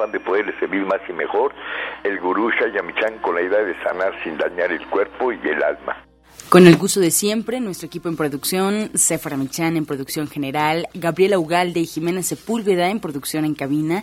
afán de poderle servir más y mejor, el gurú Shayamichan con la idea de sanar sin dañar el cuerpo y el alma. Con el gusto de siempre, nuestro equipo en producción, Sephora Michan en producción general, Gabriela Ugalde y Jimena Sepúlveda en producción en cabina,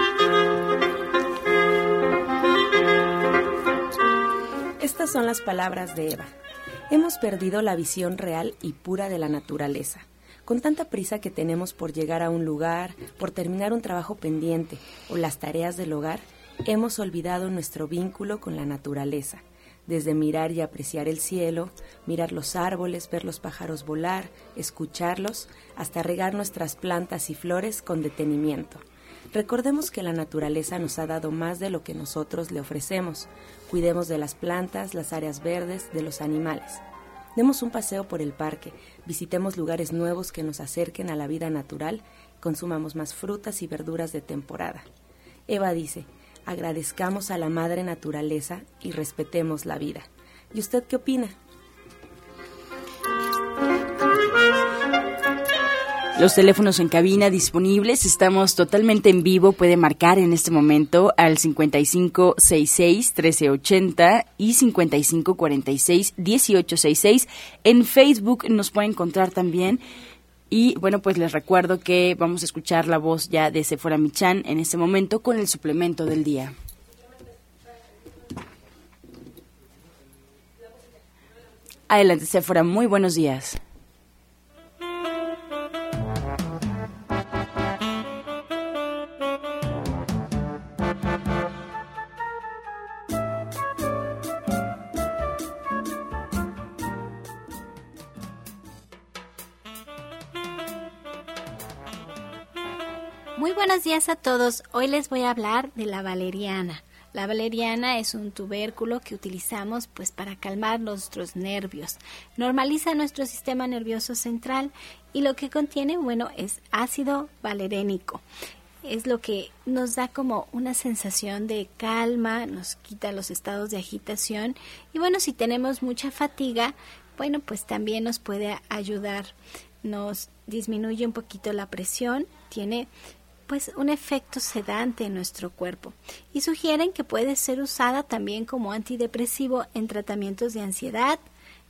Estas son las palabras de Eva. Hemos perdido la visión real y pura de la naturaleza. Con tanta prisa que tenemos por llegar a un lugar, por terminar un trabajo pendiente o las tareas del hogar, hemos olvidado nuestro vínculo con la naturaleza desde mirar y apreciar el cielo, mirar los árboles, ver los pájaros volar, escucharlos, hasta regar nuestras plantas y flores con detenimiento. Recordemos que la naturaleza nos ha dado más de lo que nosotros le ofrecemos. Cuidemos de las plantas, las áreas verdes, de los animales. Demos un paseo por el parque, visitemos lugares nuevos que nos acerquen a la vida natural, consumamos más frutas y verduras de temporada. Eva dice, agradezcamos a la madre naturaleza y respetemos la vida. ¿Y usted qué opina? Los teléfonos en cabina disponibles, estamos totalmente en vivo, puede marcar en este momento al 5566-1380 y 5546-1866. En Facebook nos puede encontrar también y bueno, pues les recuerdo que vamos a escuchar la voz ya de Sephora Michan en este momento con el suplemento del día. Adelante, Sephora, muy buenos días. Buenos días a todos. Hoy les voy a hablar de la valeriana. La valeriana es un tubérculo que utilizamos pues para calmar nuestros nervios. Normaliza nuestro sistema nervioso central y lo que contiene, bueno, es ácido valerénico. Es lo que nos da como una sensación de calma, nos quita los estados de agitación y bueno, si tenemos mucha fatiga, bueno, pues también nos puede ayudar. Nos disminuye un poquito la presión, tiene pues un efecto sedante en nuestro cuerpo y sugieren que puede ser usada también como antidepresivo en tratamientos de ansiedad,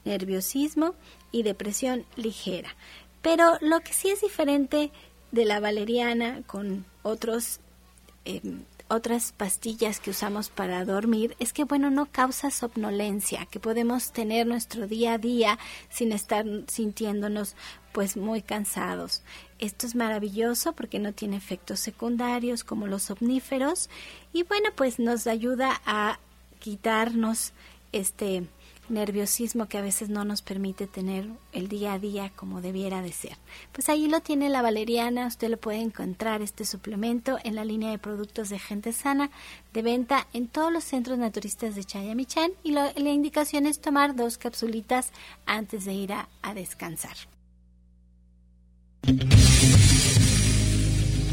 nerviosismo y depresión ligera. Pero lo que sí es diferente de la valeriana con otros em, otras pastillas que usamos para dormir es que, bueno, no causa somnolencia, que podemos tener nuestro día a día sin estar sintiéndonos pues muy cansados. Esto es maravilloso porque no tiene efectos secundarios como los somníferos y bueno, pues nos ayuda a quitarnos este nerviosismo que a veces no nos permite tener el día a día como debiera de ser. Pues ahí lo tiene la valeriana, usted lo puede encontrar este suplemento en la línea de productos de gente sana de venta en todos los centros naturistas de Chayamichán y la indicación es tomar dos capsulitas antes de ir a descansar.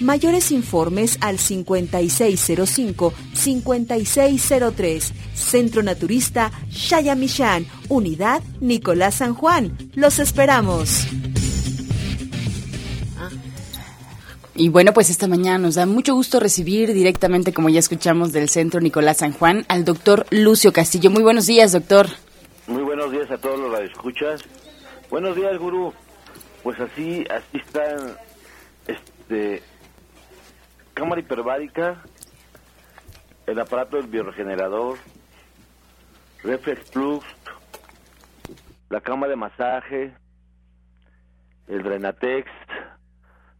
Mayores informes al 5605-5603. Centro Naturista Shayamishan, Unidad Nicolás San Juan. Los esperamos. Y bueno, pues esta mañana nos da mucho gusto recibir directamente, como ya escuchamos, del Centro Nicolás San Juan, al doctor Lucio Castillo. Muy buenos días, doctor. Muy buenos días a todos los que escuchas. Buenos días, gurú. Pues así, así están, este, cámara hiperbárica, el aparato del bioregenerador, reflex plus, la cama de masaje, el Drenatex,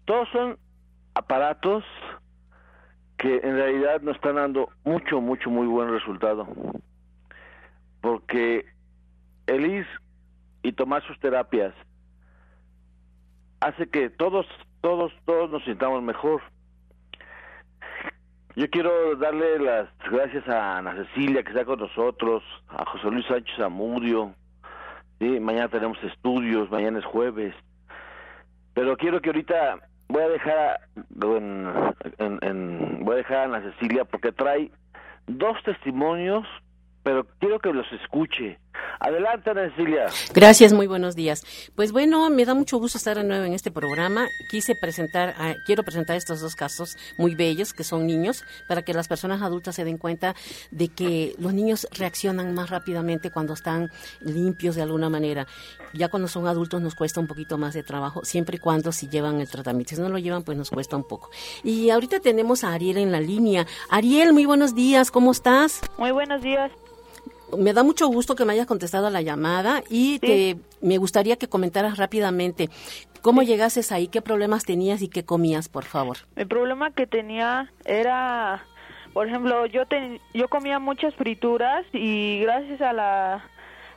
todos son aparatos que en realidad nos están dando mucho, mucho, muy buen resultado. Porque el ir y tomar sus terapias hace que todos, todos, todos nos sintamos mejor. Yo quiero darle las gracias a Ana Cecilia que está con nosotros, a José Luis Sánchez Amudio. ¿sí? Mañana tenemos estudios, mañana es jueves. Pero quiero que ahorita voy a dejar en, en, voy a dejar a Ana Cecilia porque trae dos testimonios pero quiero que los escuche. Adelante, Cecilia. Gracias, muy buenos días. Pues bueno, me da mucho gusto estar de nuevo en este programa. Quise presentar, ah, quiero presentar estos dos casos muy bellos, que son niños, para que las personas adultas se den cuenta de que los niños reaccionan más rápidamente cuando están limpios de alguna manera. Ya cuando son adultos nos cuesta un poquito más de trabajo, siempre y cuando si llevan el tratamiento. Si no lo llevan, pues nos cuesta un poco. Y ahorita tenemos a Ariel en la línea. Ariel, muy buenos días, ¿cómo estás? Muy buenos días me da mucho gusto que me hayas contestado a la llamada y te, me gustaría que comentaras rápidamente cómo llegases ahí, qué problemas tenías y qué comías, por favor. El problema que tenía era, por ejemplo, yo yo comía muchas frituras y gracias a la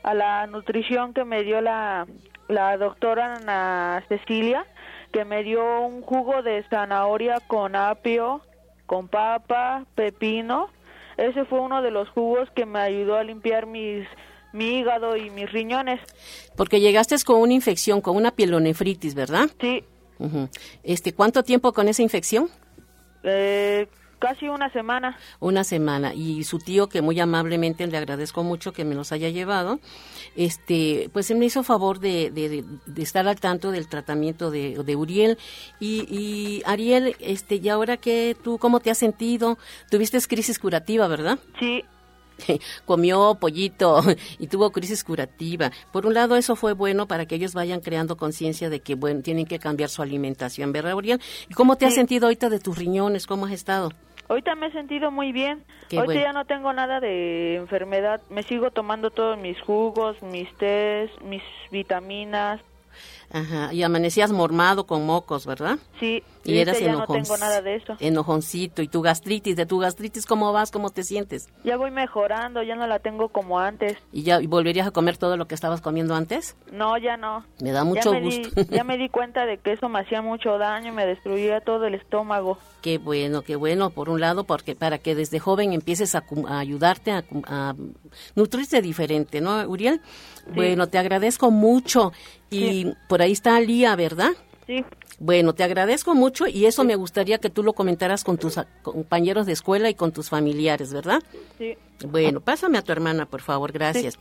a la nutrición que me dio la la doctora Ana Cecilia, que me dio un jugo de zanahoria con apio, con papa, pepino ese fue uno de los jugos que me ayudó a limpiar mis mi hígado y mis riñones. Porque llegaste con una infección, con una pielonefritis, ¿verdad? Sí. Este, ¿cuánto tiempo con esa infección? Eh, Casi una semana. Una semana. Y su tío, que muy amablemente le agradezco mucho que me los haya llevado, este, pues me hizo favor de, de, estar al tanto del tratamiento de, de Uriel. Y, y, Ariel, este, ¿y ahora qué tú, cómo te has sentido? Tuviste crisis curativa, ¿verdad? Sí, comió pollito y tuvo crisis curativa. Por un lado, eso fue bueno para que ellos vayan creando conciencia de que bueno, tienen que cambiar su alimentación, ¿verdad, Uriel? ¿Y cómo te has sentido ahorita de tus riñones? ¿Cómo has estado? Ahorita me he sentido muy bien. ahorita ya no tengo nada de enfermedad. Me sigo tomando todos mis jugos, mis tés, mis vitaminas. Ajá, y amanecías mormado con mocos, ¿verdad? Sí, y eras ya no tengo nada de eso. Enojoncito. ¿Y tu gastritis? ¿De tu gastritis cómo vas? ¿Cómo te sientes? Ya voy mejorando, ya no la tengo como antes. ¿Y ya volverías a comer todo lo que estabas comiendo antes? No, ya no. Me da mucho gusto. ya me di cuenta de que eso me hacía mucho daño, me destruía todo el estómago. Qué bueno, qué bueno, por un lado, porque para que desde joven empieces a, ayudarte a, nutrirte diferente, ¿no, Uriel? Bueno, te agradezco mucho. Y por ahí está Lía, ¿verdad? Sí. Bueno, te agradezco mucho y eso me gustaría que tú lo comentaras con tus compañeros de escuela y con tus familiares, ¿verdad? Sí. Bueno, pásame a tu hermana, por favor, gracias.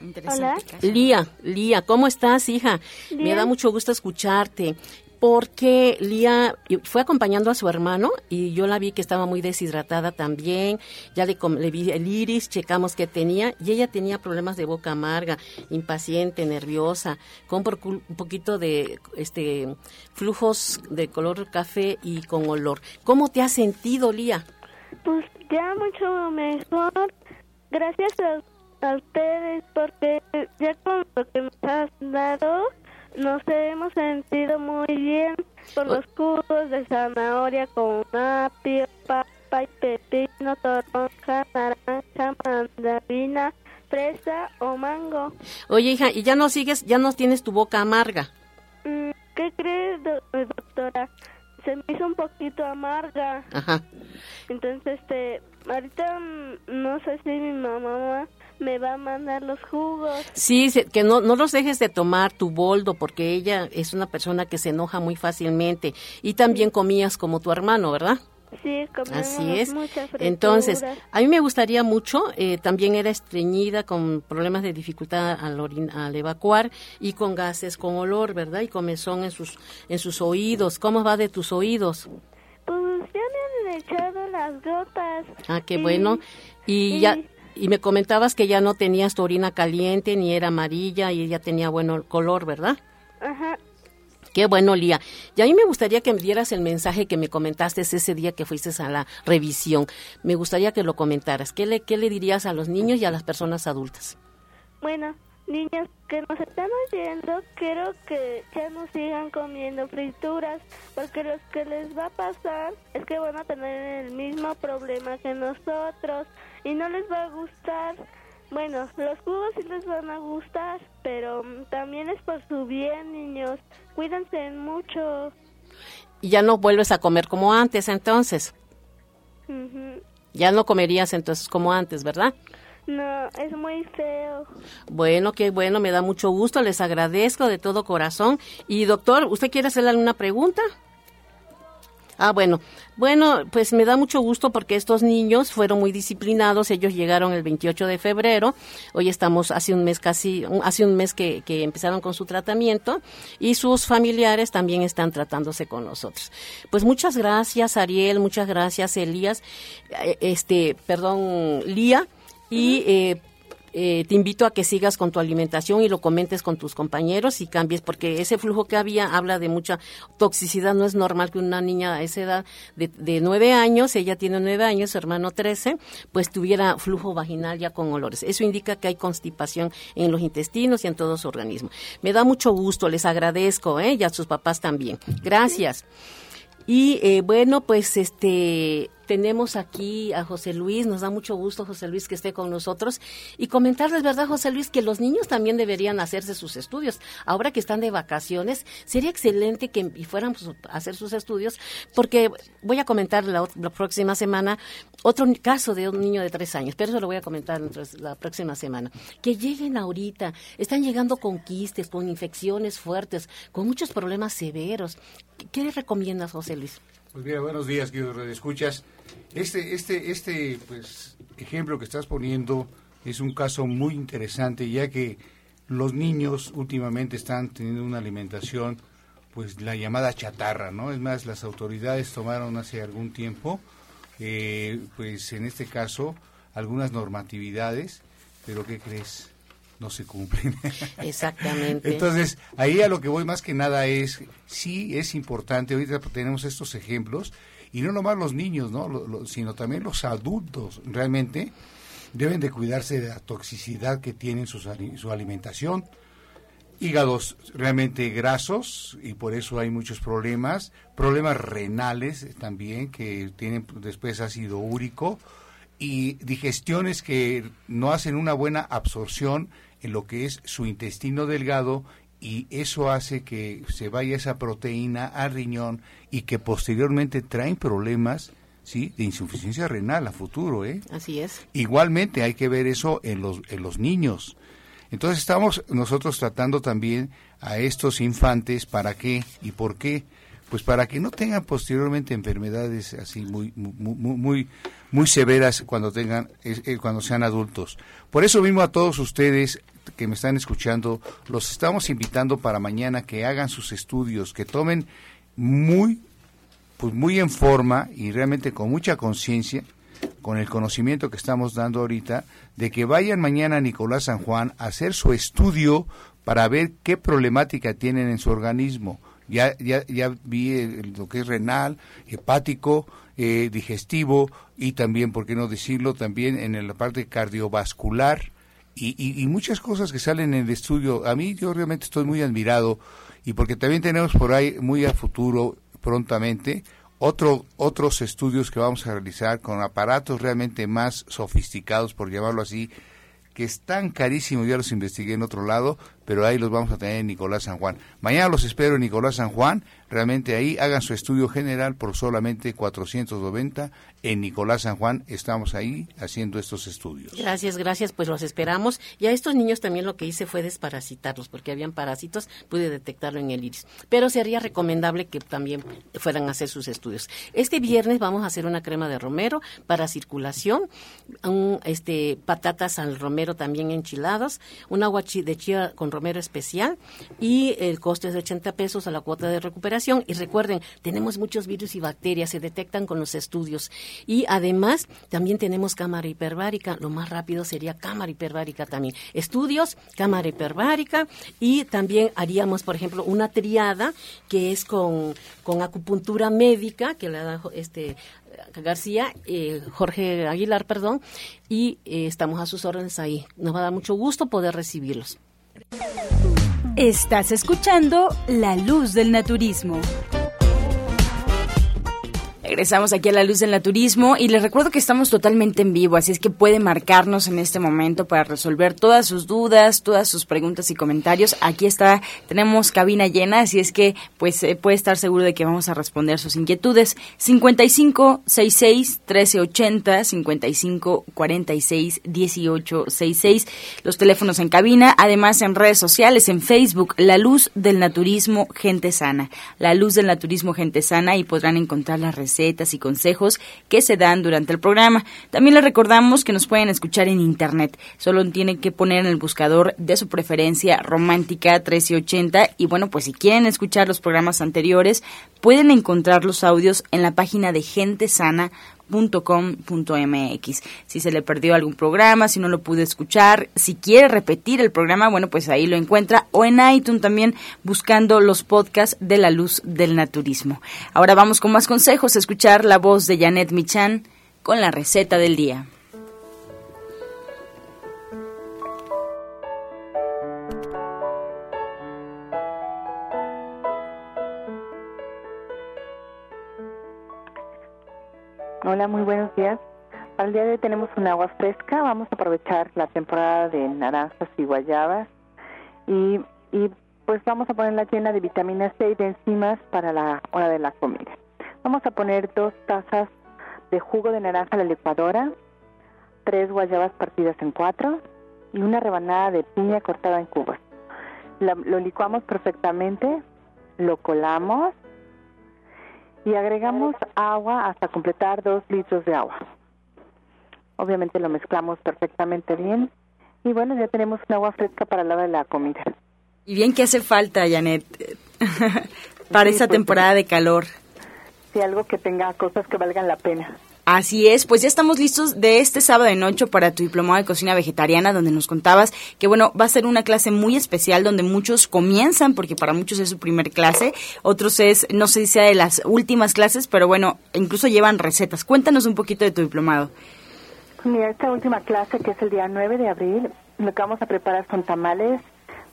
Hola. Lía, Lía, ¿cómo estás, hija? Me da mucho gusto escucharte porque Lía fue acompañando a su hermano y yo la vi que estaba muy deshidratada también, ya le, vi el iris, checamos qué tenía y ella tenía problemas de boca amarga, impaciente, nerviosa, con un poquito de este flujos de color café y con olor. ¿Cómo te has sentido, Lía? Pues ya mucho mejor, gracias a, a ustedes porque ya con lo que me has dado nos hemos sentido muy bien con los jugos de zanahoria con apio, papa y pepino, toronja, naranja, mandarina, fresa o mango. Oye, hija, ¿y ya no sigues, ya no tienes tu boca amarga? Mm, ¿qué cree, doctora? Se me hizo un poquito amarga. Ajá. Entonces, este, ahorita mm, no sé si mi mamá me va a mandar los jugos. Sí, que no, no los dejes de tomar tu boldo porque ella es una persona que se enoja muy fácilmente y también comías como tu hermano, ¿verdad? Sí, Así es. Entonces, a mí me gustaría mucho, eh, también era estreñida con problemas de dificultad al, al evacuar y con gases con olor, ¿verdad? Y comezón en sus, en sus oídos. ¿Cómo va de tus oídos? Pues ya me han echado las gotas. Ah, qué bueno. Y, ya y me comentabas que ya no tenías tu orina caliente ni era amarilla y ya tenía bueno color, ¿verdad? Ajá. Qué bueno, Lía. Y a mí me gustaría que me dieras el mensaje que me comentaste ese día que fuiste a la revisión. Me gustaría que lo comentaras. ¿Qué le, qué le dirías a los niños y a las personas adultas? Bueno, niños que nos están oyendo, quiero que ya no sigan comiendo frituras, porque lo que les va a pasar es que van a tener el mismo problema que nosotros y no les va a gustar bueno, los jugos sí les van a gustar, pero mm, también es por su bien, niños. Cuídense mucho. Y ya no vuelves a comer como antes, entonces. Ya no comerías entonces como antes, ¿verdad? No, es muy feo. Bueno, qué bueno, me da mucho gusto, les agradezco de todo corazón. Y doctor, ¿usted quiere hacerle alguna pregunta? Ah, bueno. Bueno, pues me da mucho gusto porque estos niños fueron muy disciplinados. Ellos llegaron el 28 de febrero. Hoy estamos hace un mes casi, hace un mes que, que empezaron con su tratamiento y sus familiares también están tratándose con nosotros. Pues muchas gracias, Ariel. Muchas gracias, Elías. Eh, este, perdón, Lía. Y eh, eh, te invito a que sigas con tu alimentación y lo comentes con tus compañeros y cambies, porque ese flujo que había habla de mucha toxicidad. No es normal que una niña a esa edad de, nueve años, ella tiene nueve años, su hermano trece, pues tuviera flujo vaginal ya con olores. Eso indica que hay constipación en los intestinos y en todo su organismo. Me da mucho gusto, les agradezco, ¿eh? y a sus papás también. Gracias. Y eh, bueno, pues este tenemos aquí a José Luis, nos da mucho gusto José Luis que esté con nosotros y comentarles, ¿verdad José Luis? Que los niños también deberían hacerse sus estudios. Ahora que están de vacaciones, sería excelente que fueran pues, a hacer sus estudios porque voy a comentar la, próxima semana otro caso de un niño de tres años, pero eso lo voy a comentar la próxima semana. Que lleguen ahorita, están llegando con quistes, con infecciones fuertes, con muchos problemas severos. ¿Qué le recomiendas, José Luis? Pues mira, buenos días, queridos escuchas. Este, este, este pues, ejemplo que estás poniendo es un caso muy interesante, ya que los niños últimamente están teniendo una alimentación, pues la llamada chatarra, ¿no? Es más, las autoridades tomaron hace algún tiempo, eh, pues en este caso, algunas normatividades, pero ¿qué crees? no se cumplen. Exactamente. Entonces, ahí a lo que voy más que nada es, sí es importante, ahorita tenemos estos ejemplos, y no nomás los niños, ¿no? sino también los adultos, realmente deben de cuidarse de la toxicidad que tienen su, su alimentación. Hígados realmente grasos y por eso hay muchos problemas, problemas renales también que tienen después ácido úrico y digestiones que no hacen una buena absorción en lo que es su intestino delgado y eso hace que se vaya esa proteína al riñón y que posteriormente traen problemas ¿sí? de insuficiencia renal a futuro. ¿eh? Así es. Igualmente hay que ver eso en los, en los niños. Entonces estamos nosotros tratando también a estos infantes para qué y por qué. Pues para que no tengan posteriormente enfermedades así muy muy muy, severas cuando tengan eh, cuando sean adultos. Por eso mismo a todos ustedes que me están escuchando, los estamos invitando para mañana que hagan sus estudios, que tomen muy, pues muy en forma y realmente con mucha conciencia, con el conocimiento que estamos dando ahorita, de que vayan mañana a Nicolás San Juan a hacer su estudio para ver qué problemática tienen en su organismo. Ya, ya, ya vi lo que es renal, hepático, eh, digestivo y también, ¿por qué no decirlo?, también en la parte cardiovascular y, muchas cosas que salen en el estudio. A mí yo realmente estoy muy admirado y porque también tenemos por ahí muy a futuro, prontamente, otro, otros estudios que vamos a realizar con aparatos realmente más sofisticados, por llamarlo así, que están carísimos, ya los investigué en otro lado, pero ahí los vamos a tener en Nicolás San Juan. Mañana los espero en Nicolás San Juan, realmente ahí hagan su estudio general por solamente 490 en Nicolás San Juan, estamos ahí haciendo estos estudios. Gracias, gracias, pues los esperamos. Y a estos niños también lo que hice fue desparasitarlos, porque habían parásitos, pude detectarlo en el iris. Pero sería recomendable que también fueran a hacer sus estudios. Este viernes vamos a hacer una crema de romero para circulación, un, este, patatas al romero también enchiladas, un agua de chía con romero especial y el coste es de 80 pesos a la cuota de recuperación. Y recuerden, tenemos muchos virus y bacterias, se detectan con los estudios. Y además, también tenemos cámara hiperbárica. Lo más rápido sería cámara hiperbárica también. Estudios, cámara hiperbárica. Y también haríamos, por ejemplo, una triada que es con, con acupuntura médica, que la da este García, eh, Jorge Aguilar, perdón, y eh, estamos a sus órdenes ahí. Nos va a dar mucho gusto poder recibirlos. Estás escuchando La Luz del Naturismo. Regresamos aquí a la luz del naturismo y les recuerdo que estamos totalmente en vivo, así es que puede marcarnos en este momento para resolver todas sus dudas, todas sus preguntas y comentarios. Aquí está, tenemos cabina llena, así es que pues eh, puede estar seguro de que vamos a responder sus inquietudes. 55 66 1380 55 46 18 66 los teléfonos en cabina, además en redes sociales, en Facebook, La Luz del Naturismo Gente Sana. La Luz del Naturismo Gente Sana y podrán encontrar las recetas y consejos que se dan durante el programa. También les recordamos que nos pueden escuchar en internet. Solo tienen que poner en el buscador de su preferencia Romántica 1380 y bueno, pues si quieren escuchar los programas anteriores, pueden encontrar los audios en la página de Gente Sana .com.mx. Si se le perdió algún programa, si no lo pude escuchar, si quiere repetir el programa, bueno, pues ahí lo encuentra o en iTunes también buscando los podcasts de la luz del naturismo. Ahora vamos con más consejos, a escuchar la voz de Janet Michan con la receta del día. Hola, muy buenos días. Para el día de hoy tenemos un agua fresca. Vamos a aprovechar la temporada de naranjas y guayabas. Y, y pues vamos a ponerla llena de vitamina C y de enzimas para la hora de la comida. Vamos a poner dos tazas de jugo de naranja a la licuadora, tres guayabas partidas en cuatro y una rebanada de piña cortada en cubos. lo licuamos perfectamente, lo colamos y agregamos agua hasta completar dos litros de agua. Obviamente lo mezclamos perfectamente bien y bueno, ya tenemos un agua fresca para la hora de la comida. Y bien que hace falta, Janet, para esa pues, temporada de calor. Sí, algo que tenga cosas que valgan la pena. Así es, pues ya estamos listos de este sábado en ocho para tu diplomado de cocina vegetariana, donde nos contabas que, bueno, va a ser una clase muy especial donde muchos comienzan, porque para muchos es su primer clase, otros es, no sé si sea de las últimas clases, pero bueno, incluso llevan recetas. Cuéntanos un poquito de tu diplomado. Mira, esta última clase, que es el día 9 de abril, lo que vamos a preparar son tamales,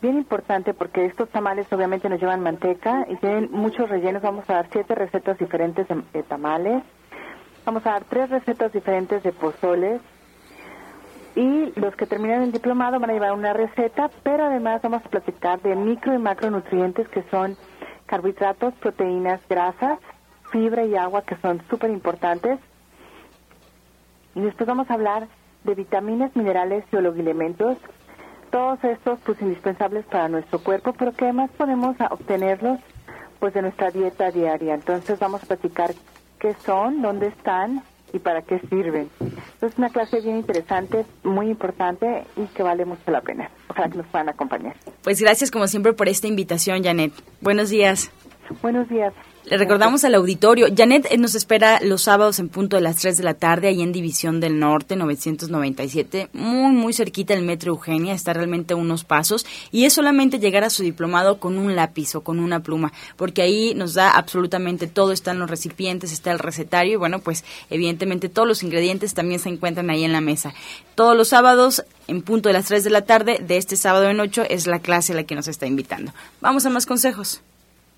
bien importante porque estos tamales obviamente nos llevan manteca y tienen muchos rellenos. Vamos a dar siete recetas diferentes de tamales Vamos a dar tres recetas diferentes de pozoles y los que terminan el diplomado van a llevar una receta, pero además vamos a platicar de micro y macronutrientes que son carbohidratos, proteínas, grasas, fibra y agua que son súper importantes. Y después vamos a hablar de vitaminas, minerales y oligoelementos, todos estos pues indispensables para nuestro cuerpo, pero que además podemos obtenerlos pues de nuestra dieta diaria. Entonces vamos a platicar qué son, dónde están y para qué sirven. Es una clase bien interesante, muy importante y que vale mucho la pena. Ojalá que nos puedan acompañar. Pues gracias como siempre por esta invitación, Janet. Buenos días. Buenos días. Le recordamos al auditorio, Janet eh, nos espera los sábados en punto de las 3 de la tarde, ahí en División del Norte, 997, muy, muy cerquita del Metro Eugenia, está realmente a unos pasos, y es solamente llegar a su diplomado con un lápiz o con una pluma, porque ahí nos da absolutamente todo, están los recipientes, está el recetario, y bueno, pues evidentemente todos los ingredientes también se encuentran ahí en la mesa. Todos los sábados, en punto de las 3 de la tarde, de este sábado en 8, es la clase a la que nos está invitando. Vamos a más consejos.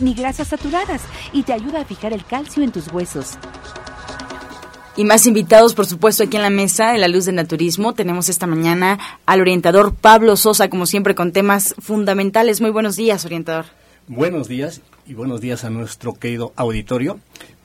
ni grasas saturadas y te ayuda a fijar el calcio en tus huesos. Y más invitados, por supuesto, aquí en la mesa de la luz del naturismo. Tenemos esta mañana al orientador Pablo Sosa, como siempre, con temas fundamentales. Muy buenos días, orientador. Buenos días y buenos días a nuestro querido auditorio.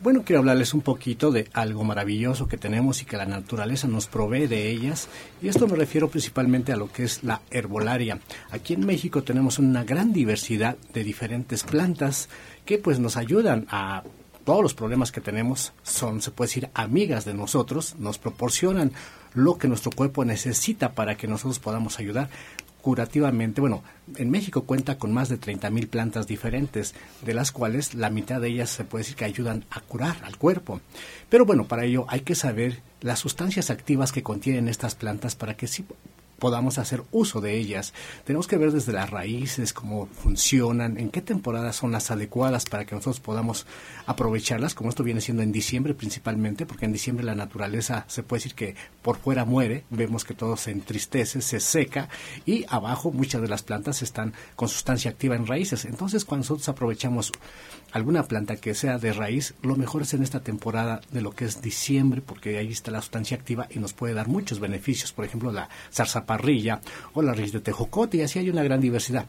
Bueno, quiero hablarles un poquito de algo maravilloso que tenemos y que la naturaleza nos provee de ellas. Y esto me refiero principalmente a lo que es la herbolaria. Aquí en México tenemos una gran diversidad de diferentes plantas que pues nos ayudan a todos los problemas que tenemos son, se puede decir, amigas de nosotros, nos proporcionan lo que nuestro cuerpo necesita para que nosotros podamos ayudar curativamente. Bueno, en México cuenta con más de 30.000 plantas diferentes, de las cuales la mitad de ellas se puede decir que ayudan a curar al cuerpo. Pero bueno, para ello hay que saber las sustancias activas que contienen estas plantas para que sí podamos hacer uso de ellas. Tenemos que ver desde las raíces, cómo funcionan, en qué temporadas son las adecuadas para que nosotros podamos aprovecharlas, como esto viene siendo en diciembre principalmente, porque en diciembre la naturaleza se puede decir que por fuera muere, vemos que todo se entristece, se seca y abajo muchas de las plantas están con sustancia activa en raíces. Entonces cuando nosotros aprovechamos alguna planta que sea de raíz, lo mejor es en esta temporada de lo que es diciembre, porque ahí está la sustancia activa y nos puede dar muchos beneficios. Por ejemplo, la zarzaparrilla o la raíz de tejocote, y así hay una gran diversidad.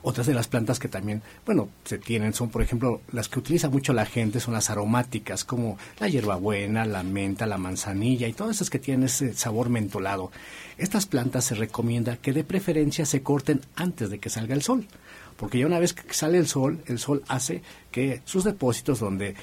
Otras de las plantas que también, bueno, se tienen son, por ejemplo, las que utiliza mucho la gente son las aromáticas, como la hierbabuena, la menta, la manzanilla y todas esas que tienen ese sabor mentolado. Estas plantas se recomienda que de preferencia se corten antes de que salga el sol porque ya una vez que sale el sol, el sol hace que sus depósitos donde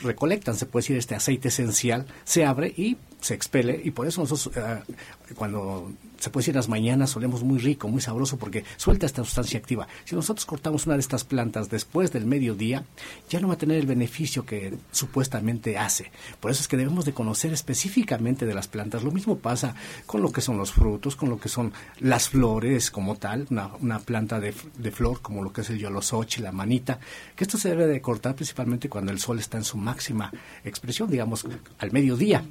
recolectan, se puede decir, este aceite esencial, se abre y se expele y por eso nosotros eh, cuando se puede decir las mañanas solemos muy rico, muy sabroso porque suelta esta sustancia activa. Si nosotros cortamos una de estas plantas después del mediodía, ya no va a tener el beneficio que supuestamente hace. Por eso es que debemos de conocer específicamente de las plantas. Lo mismo pasa con lo que son los frutos, con lo que son las flores como tal, una, planta de, de, flor como lo que es el yolosochi, la manita, que esto se debe de cortar principalmente cuando el sol está en su máxima expresión, digamos, al mediodía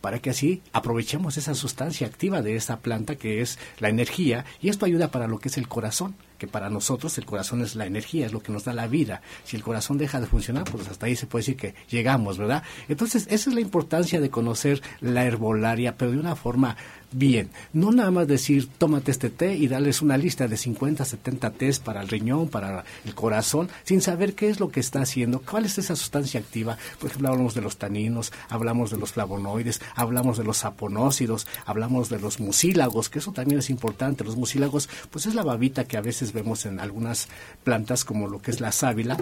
para que así aprovechemos esa sustancia activa de esa planta que es la energía y esto ayuda para lo que es el corazón que para nosotros el corazón es la energía, es lo que nos da la vida. Si el corazón deja de funcionar, pues hasta ahí se puede decir que llegamos, ¿verdad? Entonces, esa es la importancia de conocer la herbolaria, pero de una forma bien. No nada más decir, tómate este té y darles una lista de 50, 70 tés para el riñón, para el corazón, sin saber qué es lo que está haciendo, cuál es esa sustancia activa. Por ejemplo, hablamos de los taninos, hablamos de los flavonoides, hablamos de los saponócidos, hablamos de los mucílagos, que eso también es importante. Los mucílagos, pues es la babita que a veces vemos en algunas plantas como lo que es la sábila,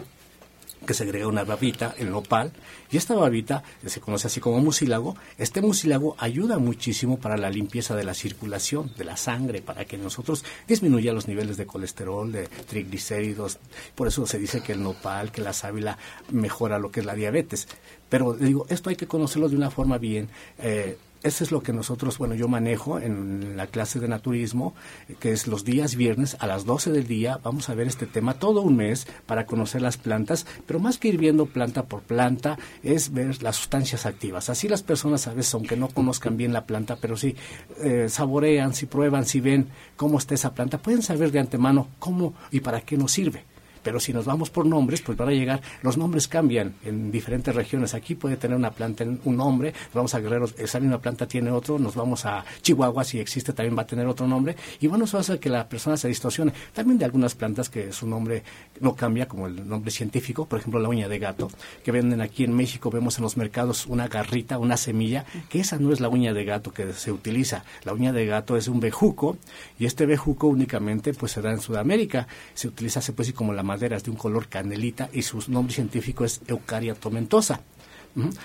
que se agrega una babita, el nopal, y esta babita se conoce así como mucílago. Este mucílago ayuda muchísimo para la limpieza de la circulación, de la sangre, para que nosotros disminuya los niveles de colesterol, de triglicéridos. Por eso se dice que el nopal, que la sábila mejora lo que es la diabetes. Pero digo, esto hay que conocerlo de una forma bien. Eh, eso es lo que nosotros, bueno, yo manejo en la clase de naturismo, que es los días viernes a las 12 del día. Vamos a ver este tema todo un mes para conocer las plantas, pero más que ir viendo planta por planta, es ver las sustancias activas. Así las personas a veces, aunque no conozcan bien la planta, pero sí eh, saborean, si prueban, si ven cómo está esa planta, pueden saber de antemano cómo y para qué nos sirve. Pero si nos vamos por nombres, pues van a llegar, los nombres cambian en diferentes regiones. Aquí puede tener una planta un nombre, vamos a Guerrero, esa misma planta tiene otro, nos vamos a Chihuahua, si existe también va a tener otro nombre. Y bueno, eso hace que la persona se distorsione. También de algunas plantas que su nombre no cambia, como el nombre científico, por ejemplo la uña de gato, que venden aquí en México, vemos en los mercados una garrita, una semilla, que esa no es la uña de gato que se utiliza. La uña de gato es un bejuco y este bejuco únicamente pues se da en Sudamérica. Se utiliza, se puede como la de un color canelita y su nombre científico es Eucaria tomentosa.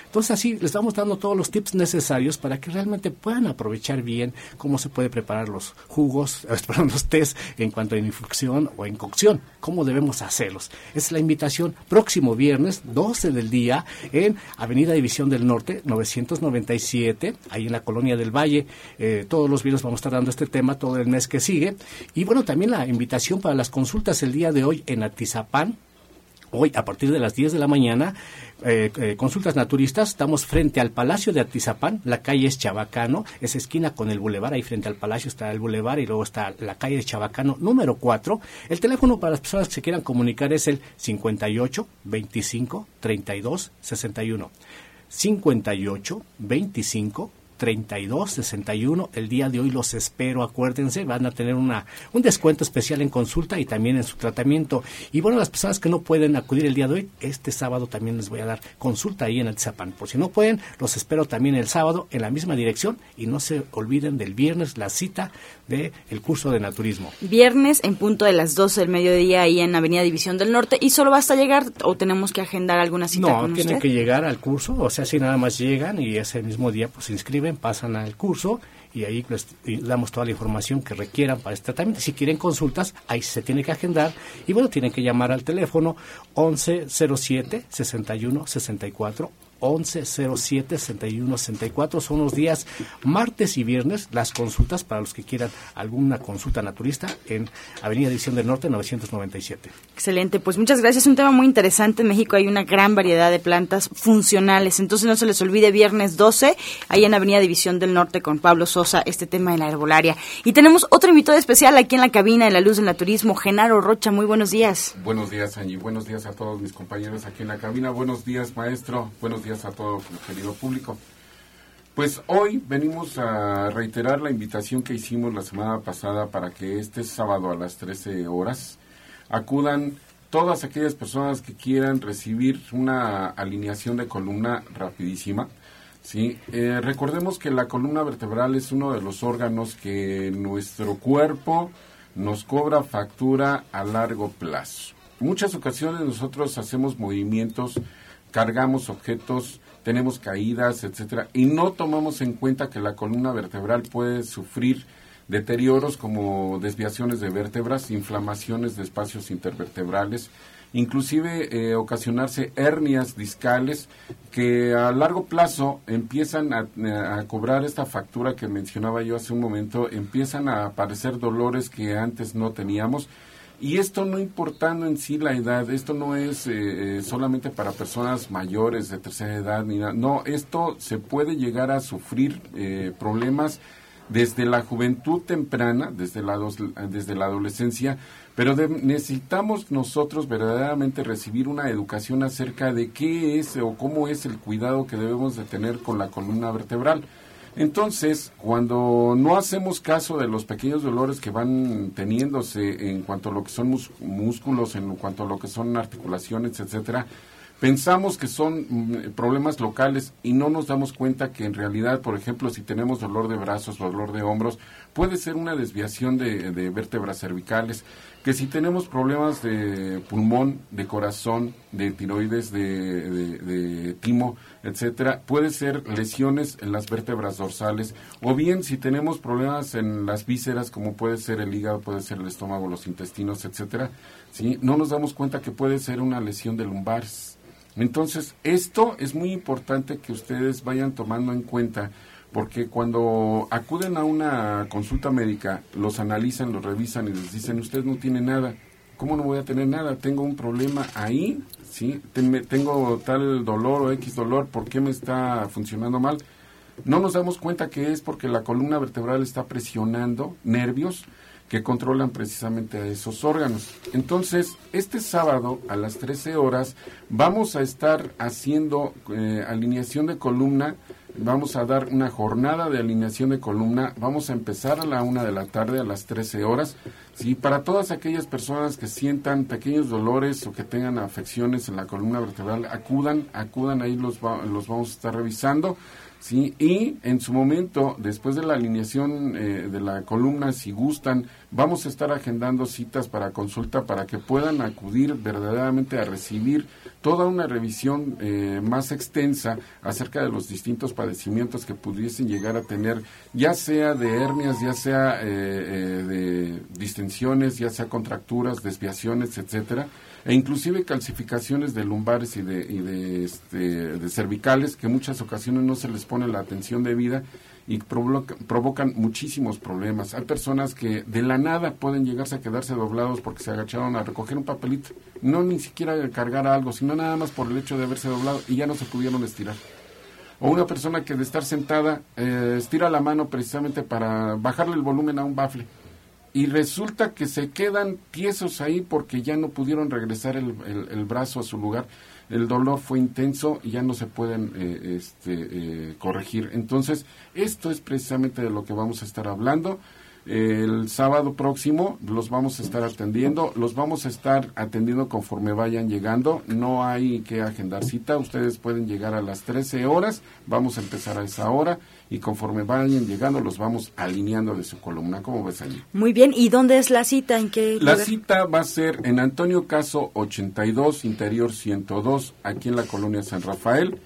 Entonces así les vamos dando todos los tips necesarios para que realmente puedan aprovechar bien cómo se puede preparar los jugos, perdón, los tés en cuanto a infusión o en cocción, cómo debemos hacerlos. Es la invitación próximo viernes 12 del día en Avenida División del Norte 997, ahí en la Colonia del Valle. Eh, todos los viernes vamos a estar dando este tema todo el mes que sigue. Y bueno, también la invitación para las consultas el día de hoy en Atizapán, Hoy, a partir de las 10 de la mañana, eh, eh, consultas naturistas, estamos frente al Palacio de Atizapán, la calle es Chabacano, es esquina con el bulevar, ahí frente al Palacio está el bulevar y luego está la calle de Chabacano número 4. El teléfono para las personas que se quieran comunicar es el 58 25 32 61. 58 25 3261. El día de hoy los espero, acuérdense, van a tener una, un descuento especial en consulta y también en su tratamiento. Y bueno, las personas que no pueden acudir el día de hoy, este sábado también les voy a dar consulta ahí en Atizapán. Por si no pueden, los espero también el sábado en la misma dirección y no se olviden del viernes la cita del el curso de naturismo. Viernes en punto de las 12 del mediodía ahí en Avenida División del Norte y solo basta llegar o tenemos que agendar alguna cita no, tienen que llegar al curso, o sea, si nada más llegan y ese mismo día pues se inscriben, pasan al curso y ahí les damos toda la información que requieran para este tratamiento. Si quieren consultas, ahí se tiene que agendar y bueno, tienen que llamar al teléfono 1107 61 64 1107 6164 son los días martes y viernes las consultas para los que quieran alguna consulta naturista en Avenida Edición del Norte 997. Excelente, pues muchas gracias. Un tema muy interesante. En México hay una gran variedad de plantas funcionales. Entonces no se les olvide viernes 12, ahí en Avenida División del Norte con Pablo Sosa, este tema de la herbolaria. Y tenemos otro invitado especial aquí en la cabina de la luz del naturismo, Genaro Rocha. Muy buenos días. Buenos días, Angie. Buenos días a todos mis compañeros aquí en la cabina. Buenos días, maestro. Buenos a todo el querido público. Pues hoy venimos a reiterar la invitación que hicimos la semana pasada para que este sábado a las 13 horas acudan todas aquellas personas que quieran recibir una alineación de columna rapidísima. ¿sí? Eh, recordemos que la columna vertebral es uno de los órganos que nuestro cuerpo nos cobra factura a largo plazo. Muchas ocasiones nosotros hacemos movimientos, cargamos objetos tenemos caídas, etcétera, y no tomamos en cuenta que la columna vertebral puede sufrir deterioros como desviaciones de vértebras, inflamaciones de espacios intervertebrales, inclusive eh, ocasionarse hernias discales que a largo plazo empiezan a, a, cobrar esta factura que mencionaba yo hace un momento, empiezan a aparecer dolores que antes no teníamos y esto no importando en sí la edad, esto no es eh, eh, solamente para personas mayores de tercera edad, ni nada. No, esto se puede llegar a sufrir eh, problemas desde la juventud temprana, desde la, desde la adolescencia, pero necesitamos nosotros verdaderamente recibir una educación acerca de qué es o cómo es el cuidado que debemos de tener con la columna vertebral. Entonces, cuando no hacemos caso de los pequeños dolores que van teniéndose en cuanto a lo que son músculos, en cuanto a lo que son articulaciones, etcétera, pensamos que son mm, problemas locales y no nos damos cuenta que en realidad, por ejemplo, si tenemos dolor de brazos, dolor de hombros, puede ser una desviación de, de vértebras cervicales, que si tenemos problemas de pulmón, de corazón, de tiroides, de, de, timo, etcétera, puede ser lesiones en las vértebras dorsales, o bien si tenemos problemas en las vísceras, como puede ser el hígado, puede ser el estómago, los intestinos, etcétera, ¿sí? no nos damos cuenta que puede ser una lesión de lumbares. Entonces, esto es muy importante que ustedes vayan tomando en cuenta porque cuando acuden a una consulta médica, los analizan, los revisan y les dicen, usted no tiene nada. ¿Cómo no voy a tener nada? Tengo un problema ahí, ¿sí? Tengo tal dolor o X dolor, ¿por qué me está funcionando mal? No nos damos cuenta que es porque la columna vertebral está presionando nervios que controlan precisamente a esos órganos. Entonces, este sábado a las 13 horas vamos a estar haciendo eh, alineación de columna vamos a dar una jornada de alineación de columna. Vamos a empezar a la una de la tarde, a las 13 horas. ¿sí? Para todas aquellas personas que sientan pequeños dolores o que tengan afecciones en la columna vertebral, acudan, acudan ahí, los, los vamos a estar revisando. ¿sí? Y en su momento, después de la alineación eh, de la columna, si gustan, vamos a estar agendando citas para consulta para que puedan acudir verdaderamente a recibir toda una revisión eh, más extensa acerca de los distintos padecimientos que pudiesen llegar a tener, ya sea de hernias, ya sea eh, de distensiones, ya sea contracturas, desviaciones, etcétera e inclusive calcificaciones de lumbares y de, y de, este, de cervicales que en muchas ocasiones no se les pone la atención debida y provocan muchísimos problemas. Hay personas que de la nada pueden llegarse a quedarse doblados porque se agacharon a recoger un papelito, no ni siquiera a cargar algo, sino nada más por el hecho de haberse doblado y ya no se pudieron estirar. O una persona que de estar sentada eh, estira la mano precisamente para bajarle el volumen a un bafle y resulta que se quedan tiesos ahí porque ya no pudieron regresar el, el, brazo a su lugar. El dolor fue intenso y ya no se pueden eh, este, eh, corregir. Entonces, esto es precisamente de lo que vamos a estar hablando. El sábado próximo los vamos a estar atendiendo, los vamos a estar atendiendo conforme vayan llegando, no hay que agendar cita, ustedes pueden llegar a las 13 horas, vamos a empezar a esa hora y conforme vayan llegando los vamos alineando de su columna. ¿Cómo ves allí? Muy bien, ¿y dónde es la cita? ¿En qué La cita va a ser en Antonio Caso 82, Interior 102, aquí en la colonia San Rafael.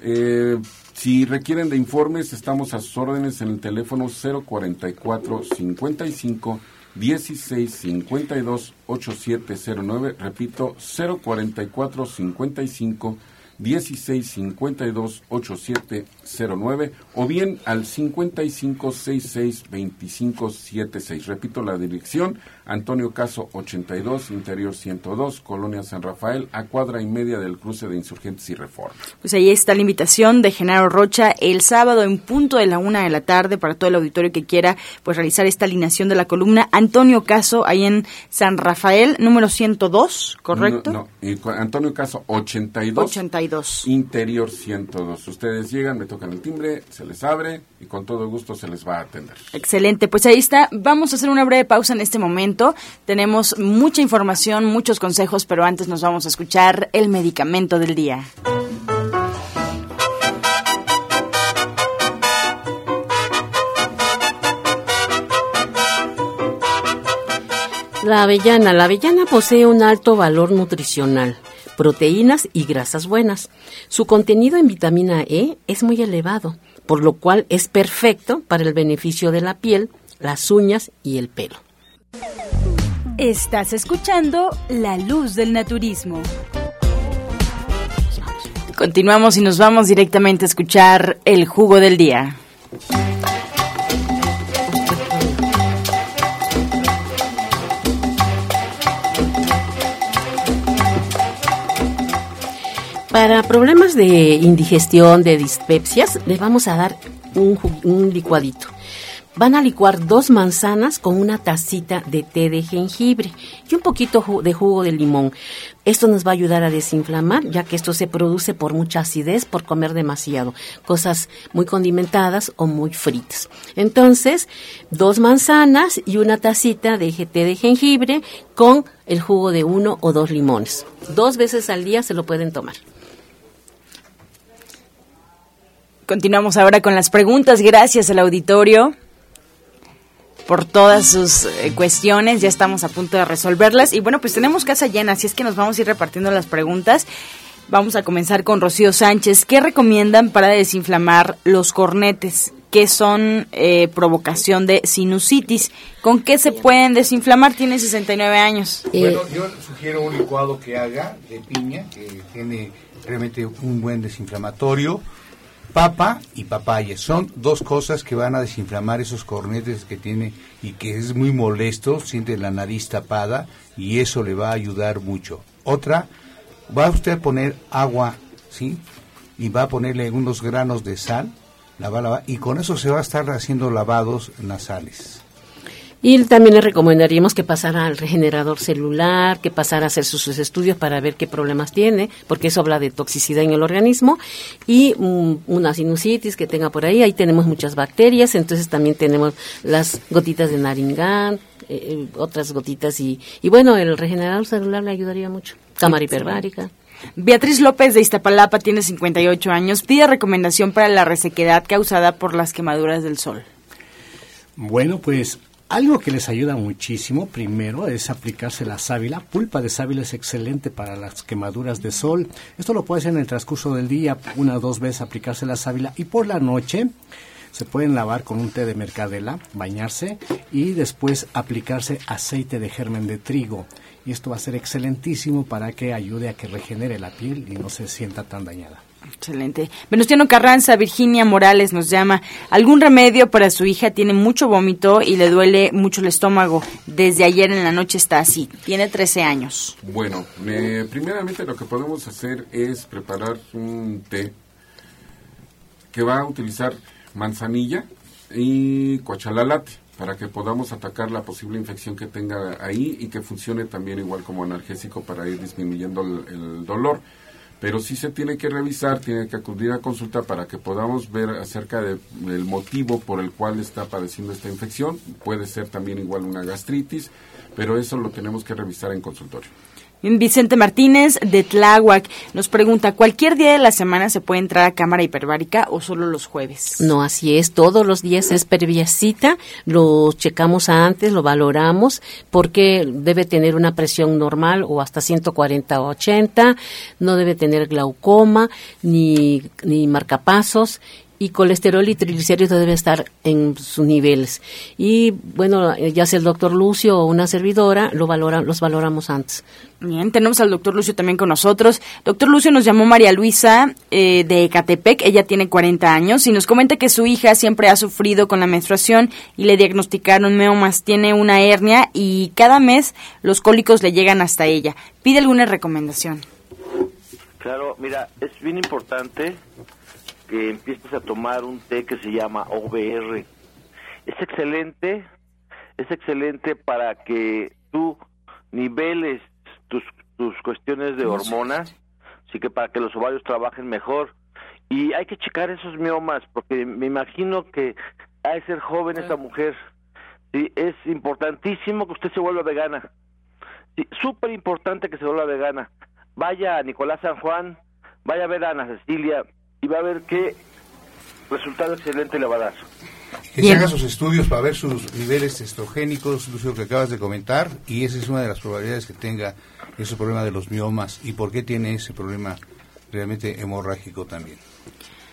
Eh, si requieren de informes, estamos a sus órdenes en el teléfono 044 55 16 52 8709. Repito, 044 55 1652-8709 o bien al 5566-2576. Repito la dirección, Antonio Caso 82, Interior 102, Colonia San Rafael, a cuadra y media del cruce de Insurgentes y Reforma. Pues ahí está la invitación de Genaro Rocha el sábado en punto de la una de la tarde para todo el auditorio que quiera pues realizar esta alineación de la columna. Antonio Caso, ahí en San Rafael, número 102, ¿correcto? No, Antonio Caso 82. 82. Interior 102. Ustedes llegan, me tocan el timbre, se les abre y con todo gusto se les va a atender. Excelente, pues ahí está. Vamos a hacer una breve pausa en este momento tenemos mucha información, muchos consejos, pero antes nos vamos a escuchar el medicamento del día. La avellana. La avellana posee un alto valor nutricional, proteínas y grasas buenas. Su contenido en vitamina E es muy elevado, por lo cual es perfecto para el beneficio de la piel, las uñas y el pelo. Estás escuchando La Luz del Naturismo. Continuamos y nos vamos directamente a escuchar el jugo del día. Para problemas de indigestión, de dispepsias, les vamos a dar un, un licuadito van a licuar dos manzanas con una tacita de té de jengibre y un poquito de jugo de limón. Esto nos va a ayudar a desinflamar, ya que esto se produce por mucha acidez, por comer demasiado, cosas muy condimentadas o muy fritas. Entonces, dos manzanas y una tacita de té de jengibre con el jugo de uno o dos limones. Dos veces al día se lo pueden tomar. Continuamos ahora con las preguntas. Gracias al auditorio por todas sus eh, cuestiones. Ya estamos a punto de resolverlas. Y bueno, pues tenemos casa llena, así es que nos vamos a ir repartiendo las preguntas. Vamos a comenzar con Rocío Sánchez. ¿Qué recomiendan para desinflamar los cornetes? que son eh, provocación de sinusitis. ¿Con qué se pueden desinflamar? Tiene 69 años. Bueno, yo sugiero un licuado que haga de piña, que tiene realmente un buen desinflamatorio papa y papaya. Son dos cosas que van a desinflamar esos cornetes que tiene y que es muy molesto, siente la nariz tapada y eso le va a ayudar mucho. Otra, va usted a poner agua, ¿sí? Y va a ponerle unos granos de sal, la va a lavar, y con eso se va a estar haciendo lavados nasales. Y también le recomendaríamos que pasara al regenerador celular, que pasara a hacer sus, estudios para ver qué problemas tiene, porque eso habla de toxicidad en el organismo, y una sinusitis que tenga por ahí, ahí tenemos muchas bacterias, entonces también tenemos las gotitas de naringán, eh, eh, otras gotitas, y, y bueno, el regenerador celular le ayudaría mucho, cámara hiperbárica. Beatriz López de Iztapalapa tiene 58 años. Pide recomendación para la resequedad causada por las quemaduras del sol. Bueno, pues algo que les ayuda muchísimo, primero, es aplicarse la sábila. Pulpa de sábila es excelente para las quemaduras de sol. Esto lo puede hacer en el transcurso del día, una o dos veces aplicarse la sábila. Y por la noche se pueden lavar con un té de mercadela, bañarse y después aplicarse aceite de germen de trigo. Y esto va a ser excelentísimo para que ayude a que regenere la piel y no se sienta tan dañada. Excelente. Venustiano Carranza, Virginia Morales nos llama. ¿Algún remedio para su hija? Tiene mucho vómito y le duele mucho el estómago. Desde ayer en la noche está así. Tiene 13 años. Bueno, eh, primeramente lo que podemos hacer es preparar un té que va a utilizar manzanilla y cochalalate para que podamos atacar la posible infección que tenga ahí y que funcione también igual como analgésico para ir disminuyendo el dolor pero sí se tiene que revisar, tiene que acudir a consulta para que podamos ver acerca del motivo por el cual está padeciendo esta infección. Puede ser también igual una gastritis, pero eso lo tenemos que revisar en consultorio. Vicente Martínez de Tláhuac nos pregunta, ¿cualquier día de la semana se puede entrar a cámara hiperbárica o solo los jueves? No, así es, todos los días es previa cita, lo checamos antes, lo valoramos, porque debe tener una presión normal o hasta 140 o 80, no debe tener glaucoma ni, ni marcapasos y colesterol y triglicéridos debe estar en sus niveles. Y bueno, ya sea el doctor Lucio o una servidora, lo valora, los valoramos antes. Bien, tenemos al doctor Lucio también con nosotros. Doctor Lucio nos llamó María Luisa eh, de Ecatepec, ella tiene 40 años y nos comenta que su hija siempre ha sufrido con la menstruación y le diagnosticaron meomas, tiene una hernia y cada mes los cólicos le llegan hasta ella. ¿Pide alguna recomendación? Claro, mira, es bien importante que empieces a tomar un té que se llama OBR. Es excelente, es excelente para que tú niveles tus, tus cuestiones de hormonas, así que para que los ovarios trabajen mejor. Y hay que checar esos miomas, porque me imagino que ha de ser joven esa mujer. Sí, es importantísimo que usted se vuelva vegana. Sí, súper importante que se vuelva vegana. Vaya a Nicolás San Juan, vaya a ver a Ana Cecilia, y va a ver qué resultado excelente le va a dar. Que se haga sus estudios para ver sus niveles estrogénicos, Lucio, que acabas de comentar, y esa es una de las probabilidades que tenga ese problema de los miomas y por qué tiene ese problema realmente hemorrágico también.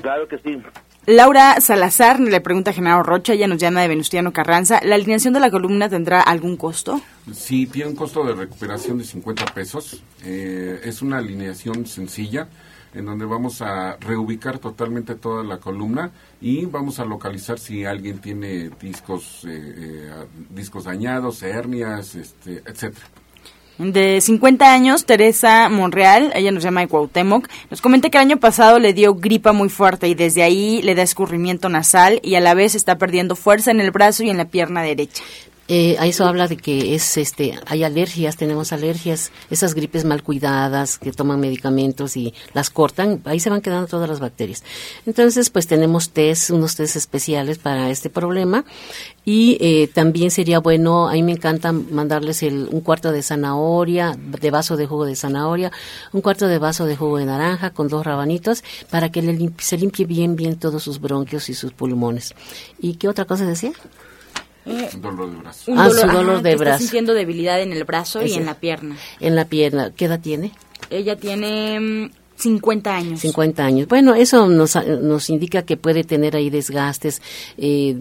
Claro que sí. Laura Salazar le pregunta a Genaro Rocha, ella nos llama de Venustiano Carranza, ¿la alineación de la columna tendrá algún costo? Sí, tiene un costo de recuperación de 50 pesos. Eh, es una alineación sencilla en donde vamos a reubicar totalmente toda la columna y vamos a localizar si alguien tiene discos eh, eh, discos dañados, hernias, este, etcétera. De 50 años, Teresa Monreal, ella nos llama de Cuauhtémoc, nos comenta que el año pasado le dio gripa muy fuerte y desde ahí le da escurrimiento nasal y a la vez está perdiendo fuerza en el brazo y en la pierna derecha. Eh, eso habla de que es este hay alergias tenemos alergias esas gripes mal cuidadas que toman medicamentos y las cortan ahí se van quedando todas las bacterias. Entonces pues tenemos test unos test especiales para este problema y eh, también sería bueno a mí me encanta mandarles el, un cuarto de zanahoria de vaso de jugo de zanahoria un cuarto de vaso de jugo de naranja con dos rabanitos para que le se limpie bien bien todos sus bronquios y sus pulmones. Y qué otra cosa decía dolor de brazo. Un Ah, dolor, su dolor ajá, de que está brazo. sintiendo debilidad en el brazo y Ese. en la pierna. En la pierna. ¿Qué edad tiene? Ella tiene mm, 50 años. 50 años. Bueno, eso nos, nos indica que puede tener ahí desgastes. eh,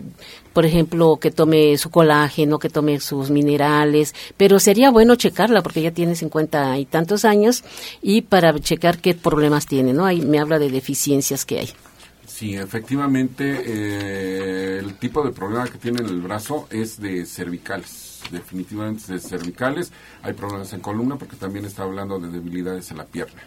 por ejemplo, que tome su colágeno, que tome sus minerales, pero sería bueno checarla porque ya tiene 50 y tantos años y para checar qué problemas tiene, ¿no? Ahí me habla de deficiencias que hay. Sí, efectivamente, eh, el tipo de problema que tiene en el brazo es de cervicales. Definitivamente de cervicales. Hay problemas en columna porque también está hablando de debilidades en la pierna.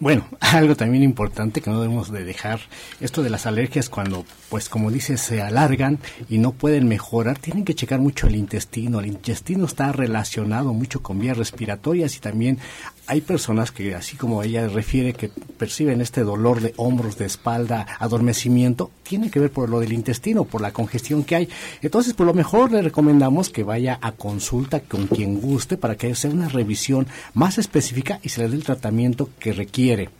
Bueno, algo también importante que no debemos de dejar, esto de las alergias cuando, pues como dices, se alargan y no pueden mejorar, tienen que checar mucho el intestino. El intestino está relacionado mucho con vías respiratorias y también hay personas que, así como ella refiere, que perciben este dolor de hombros, de espalda, adormecimiento, tiene que ver por lo del intestino, por la congestión que hay. Entonces, por lo mejor le recomendamos que vaya a consulta con quien guste para que sea una revisión más específica y se le dé el tratamiento que requiere.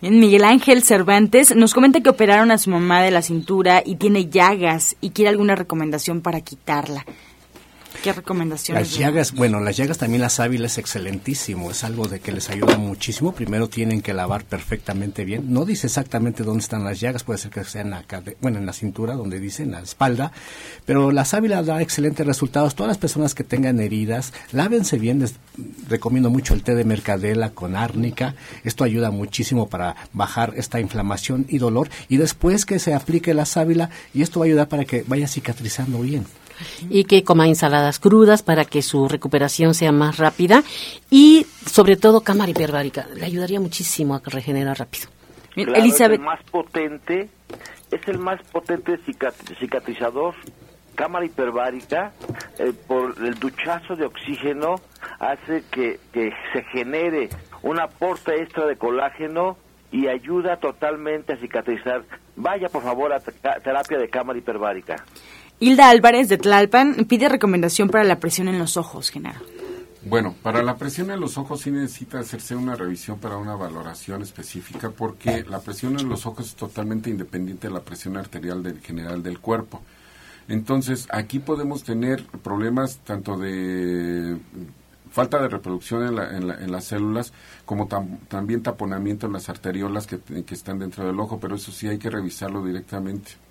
Miguel Ángel Cervantes nos comenta que operaron a su mamá de la cintura y tiene llagas y quiere alguna recomendación para quitarla. ¿Qué recomendaciones? Las llagas, bueno, las llagas también la sábila es excelentísimo, es algo de que les ayuda muchísimo. Primero tienen que lavar perfectamente bien. No dice exactamente dónde están las llagas, puede ser que sean acá, bueno, en la cintura, donde dice, en la espalda, pero la sábila da excelentes resultados. Todas las personas que tengan heridas, lávense bien. Les recomiendo mucho el té de mercadela con árnica. Esto ayuda muchísimo para bajar esta inflamación y dolor. Y después que se aplique la sábila, y esto va a ayudar para que vaya cicatrizando bien y que coma ensaladas crudas para que su recuperación sea más rápida y sobre todo cámara hiperbárica le ayudaría muchísimo a regenerar rápido. Elizabeth. Es el más potente, es el más potente cicatrizador. Cámara hiperbárica, eh, por el duchazo de oxígeno, hace que, que se genere un aporte extra de colágeno y ayuda totalmente a cicatrizar. Vaya por favor a terapia de cámara hiperbárica. Hilda Álvarez de Tlalpan pide recomendación para la presión en los ojos, Genaro. Bueno, para la presión en los ojos sí necesita hacerse una revisión para una valoración específica porque la presión en los ojos es totalmente independiente de la presión arterial del general del cuerpo. Entonces, aquí podemos tener problemas tanto de falta de reproducción en, las células, como también taponamiento en las arteriolas que están dentro del ojo, pero eso sí hay que revisarlo directamente.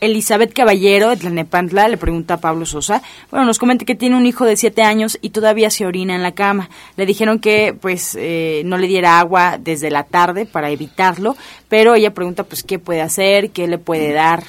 Elizabeth Caballero de Tlanepantla le pregunta a Pablo Sosa, bueno, nos comenta que tiene un hijo de siete años y todavía se orina en la cama. Le dijeron que pues eh, no le diera agua desde la tarde para evitarlo, pero ella pregunta pues qué puede hacer, qué le puede dar.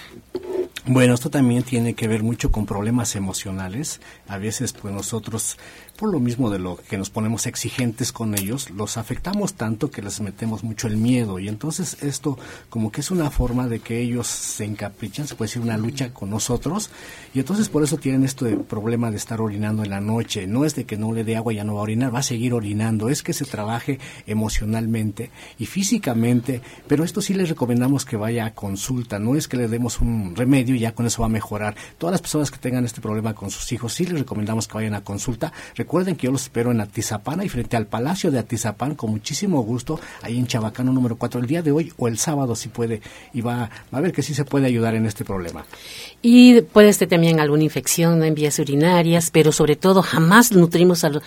Bueno, esto también tiene que ver mucho con problemas emocionales. A veces, pues nosotros por lo mismo de lo que nos ponemos exigentes con ellos, los afectamos tanto que les metemos mucho el miedo. Y entonces esto como que es una forma de que ellos se encaprichan, se puede decir una lucha con nosotros. Y entonces por eso tienen este problema de estar orinando en la noche. No es de que no le dé agua y ya no va a orinar, va a seguir orinando, es que se trabaje emocionalmente y físicamente, pero esto sí les recomendamos que vaya a consulta, no es que le demos un remedio y ya con eso va a mejorar. Todas las personas que tengan este problema con sus hijos, sí les recomendamos que vayan a consulta. Recuerden que yo los espero en Atizapán y frente al Palacio de Atizapán con muchísimo gusto, ahí en Chabacano número 4, el día de hoy o el sábado si puede, y va, a ver que sí se puede ayudar en este problema. Y puede ser también alguna infección en vías urinarias, pero sobre todo jamás nutrimos al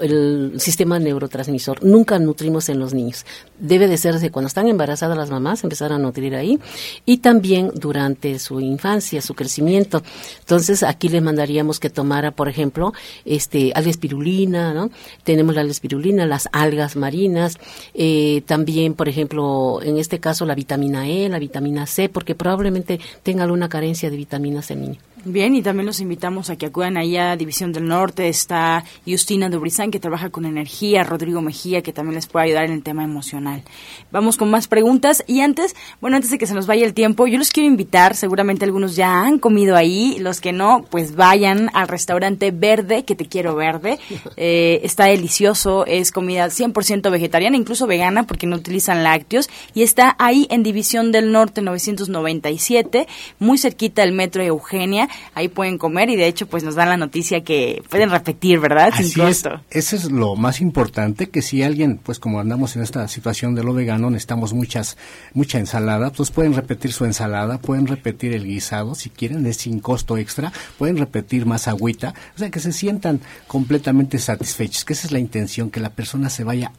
el sistema neurotransmisor, nunca nutrimos en los niños. Debe de ser desde cuando están embarazadas las mamás, empezar a nutrir ahí, y también durante su infancia, su crecimiento. Entonces aquí le mandaríamos que tomara, por ejemplo, este, espirulina, ¿no? Tenemos la espirulina, las algas marinas, eh, también, por ejemplo, en este caso la vitamina E, la vitamina C, porque probablemente tenga alguna carencia de vitaminas el niño. Bien, y también los invitamos a que acudan ahí a División del Norte. Está Justina Dubrizán, que trabaja con energía, Rodrigo Mejía, que también les puede ayudar en el tema emocional. Vamos con más preguntas. Y antes, bueno, antes de que se nos vaya el tiempo, yo los quiero invitar, seguramente algunos ya han comido ahí, los que no, pues vayan al restaurante Verde, que te quiero verde. Eh, está delicioso, es comida 100% vegetariana, incluso vegana, porque no utilizan lácteos. Y está ahí en División del Norte 997, muy cerquita del metro Eugenia ahí pueden comer y de hecho pues nos dan la noticia que pueden repetir, ¿verdad? Sin costo. Eso es lo más importante, que si alguien, pues como andamos en esta situación de lo vegano, necesitamos muchas, mucha ensalada, pues pueden repetir su ensalada, pueden repetir el guisado, si quieren, es sin costo extra, pueden repetir más agüita, o sea, que se sientan completamente satisfechos, que esa es la intención, que la persona se vaya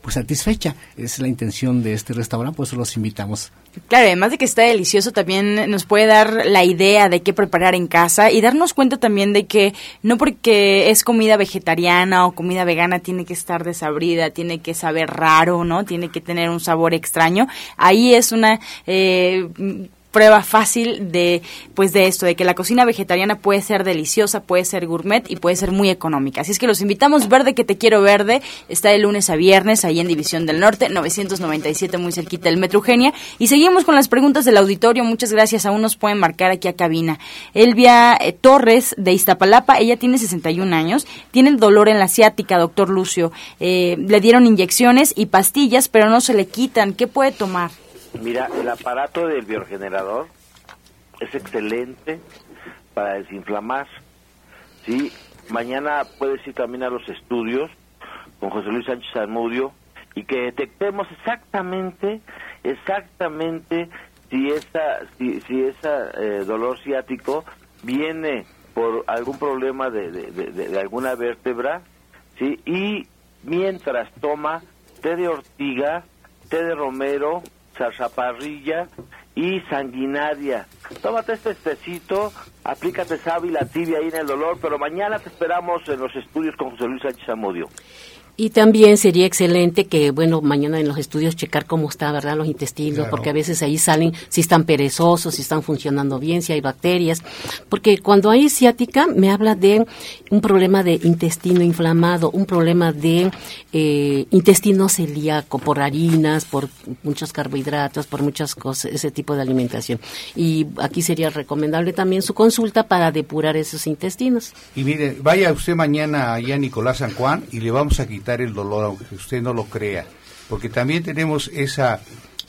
pues satisfecha. Es la intención de este restaurante, por eso los invitamos. Claro, además de que está delicioso, también nos puede dar la idea de qué preparar en casa y darnos cuenta también de que no porque es comida vegetariana o comida vegana tiene que estar desabrida, tiene que saber raro, ¿no? Tiene que tener un sabor extraño. Ahí es una... Eh, prueba fácil de pues de esto de que la cocina vegetariana puede ser deliciosa puede ser gourmet y puede ser muy económica. Así es que los invitamos verde que te quiero verde. Está de lunes a viernes ahí en División del Norte 997 muy cerquita del Metro Eugenia. Y seguimos con las preguntas del auditorio. Muchas gracias. Aún nos pueden marcar aquí a cabina. Elvia eh, Torres de Iztapalapa. Ella tiene 61 años. Tiene dolor en la asiática doctor Lucio. Eh, le dieron inyecciones y pastillas pero no se le quitan. Qué puede tomar Mira, el aparato del biogenerador es excelente para desinflamar. ¿sí? Mañana puedes ir también a los estudios con José Luis Sánchez Almudio y que detectemos exactamente, exactamente si esa, si, si esa eh, dolor ciático viene por algún problema de, de, de alguna vértebra, ¿sí? Y mientras toma té de ortiga, té de romero, zarzaparrilla y sanguinaria. Tómate este tecito, aplícate sábila tibia ahí en el dolor, pero mañana te esperamos en los estudios con José Luis Sánchez Amudio. Y también sería excelente que, bueno, mañana en los estudios checar cómo están, ¿verdad?, los intestinos, Claro. porque a veces ahí salen si están perezosos, si están funcionando bien, si hay bacterias. Porque cuando hay ciática, me habla de un problema de intestino inflamado, un problema de eh, intestino celíaco, por harinas, por muchos carbohidratos, por muchas cosas, ese tipo de alimentación. Y aquí sería recomendable también su consulta para depurar esos intestinos. Y mire, vaya usted mañana allá a Nicolás San Juan y le vamos a quitar el dolor, aunque usted no lo crea. Porque también tenemos esa,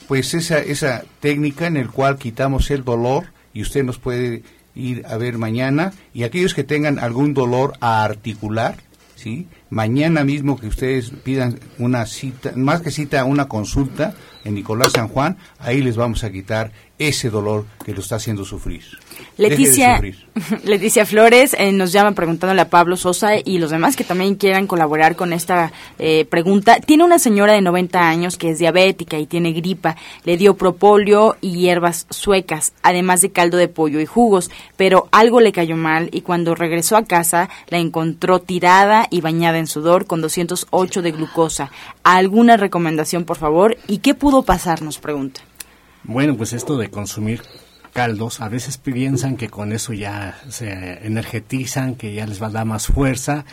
pues esa, esa técnica en el cual quitamos el dolor y usted nos puede ir a ver mañana. Y aquellos que tengan algún dolor a articular, ¿sí? Mañana mismo que ustedes pidan una cita, más que cita, una consulta en Nicolás San Juan, ahí les vamos a quitar ese dolor que lo está haciendo sufrir. De Leticia. Leticia Flores eh, nos llama preguntándole a Pablo Sosa y los demás que también quieran colaborar con esta eh, pregunta. Tiene una señora de 90 años que es diabética y tiene gripa. Le dio propóleo y hierbas suecas, además de caldo de pollo y jugos, pero algo le cayó mal y cuando regresó a casa la encontró tirada y bañada en sudor con 208 de glucosa. ¿Alguna recomendación, por favor? ¿Y qué pudo pasar? Nos pregunta. Bueno, pues esto de consumir caldos, a veces piensan que con eso ya se energetizan, que ya les va a dar más fuerza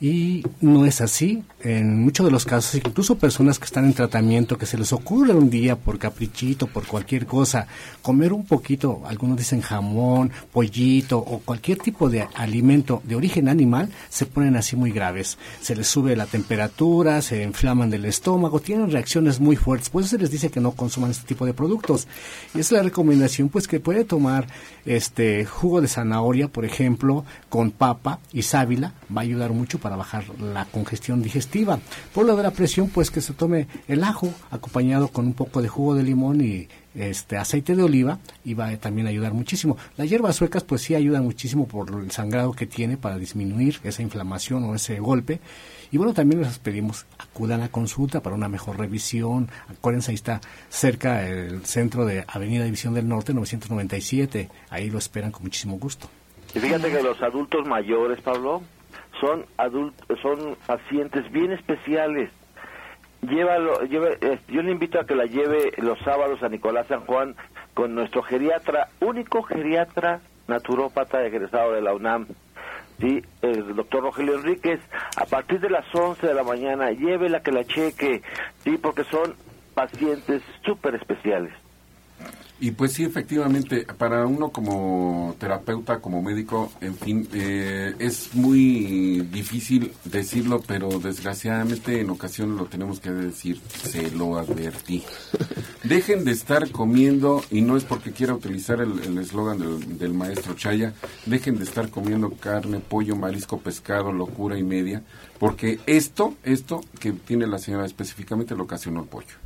y no es así. En muchos de los casos, incluso personas que están en tratamiento, que se les ocurre un día por caprichito, por cualquier cosa, comer un poquito, algunos dicen jamón, pollito o cualquier tipo de alimento de origen animal, se ponen así muy graves. Se les sube la temperatura, se inflaman del estómago, tienen reacciones muy fuertes. Por eso se les dice que no consuman este tipo de productos. Y es la recomendación, pues, que puede tomar este jugo de zanahoria, por ejemplo, con papa y sábila, va a ayudar mucho bajar la congestión digestiva. Por lo de la presión, pues que se tome el ajo acompañado con un poco de jugo de limón y este aceite de oliva y va a también ayudar muchísimo. Las hierbas suecas pues sí ayudan muchísimo por el sangrado que tiene para disminuir esa inflamación o ese golpe. Y bueno, también les pedimos acudan a consulta para una mejor revisión. Acuérdense, ahí está cerca el centro de Avenida División del Norte 997. Ahí lo esperan con muchísimo gusto. Y fíjate que los adultos mayores, Pablo, son adultos, son pacientes bien especiales. Llévalo, lleve- eh, yo le invito a que la lleve los sábados a Nicolás San Juan con nuestro geriatra, único geriatra naturópata egresado de la UNAM, ¿sí? el doctor Rogelio Enríquez, a partir de las 11 de la mañana, llévela que la cheque, ¿sí? porque son pacientes súper especiales. Y pues sí, efectivamente, para uno como terapeuta, como médico, en fin, eh, es muy difícil decirlo, pero desgraciadamente en ocasiones lo tenemos que decir, se lo advertí. Dejen de estar comiendo, y no es porque quiera utilizar el eslogan del, del maestro Chaya, dejen de estar comiendo carne, pollo, marisco, pescado, locura y media, porque esto, esto que tiene la señora específicamente lo ocasionó el pollo.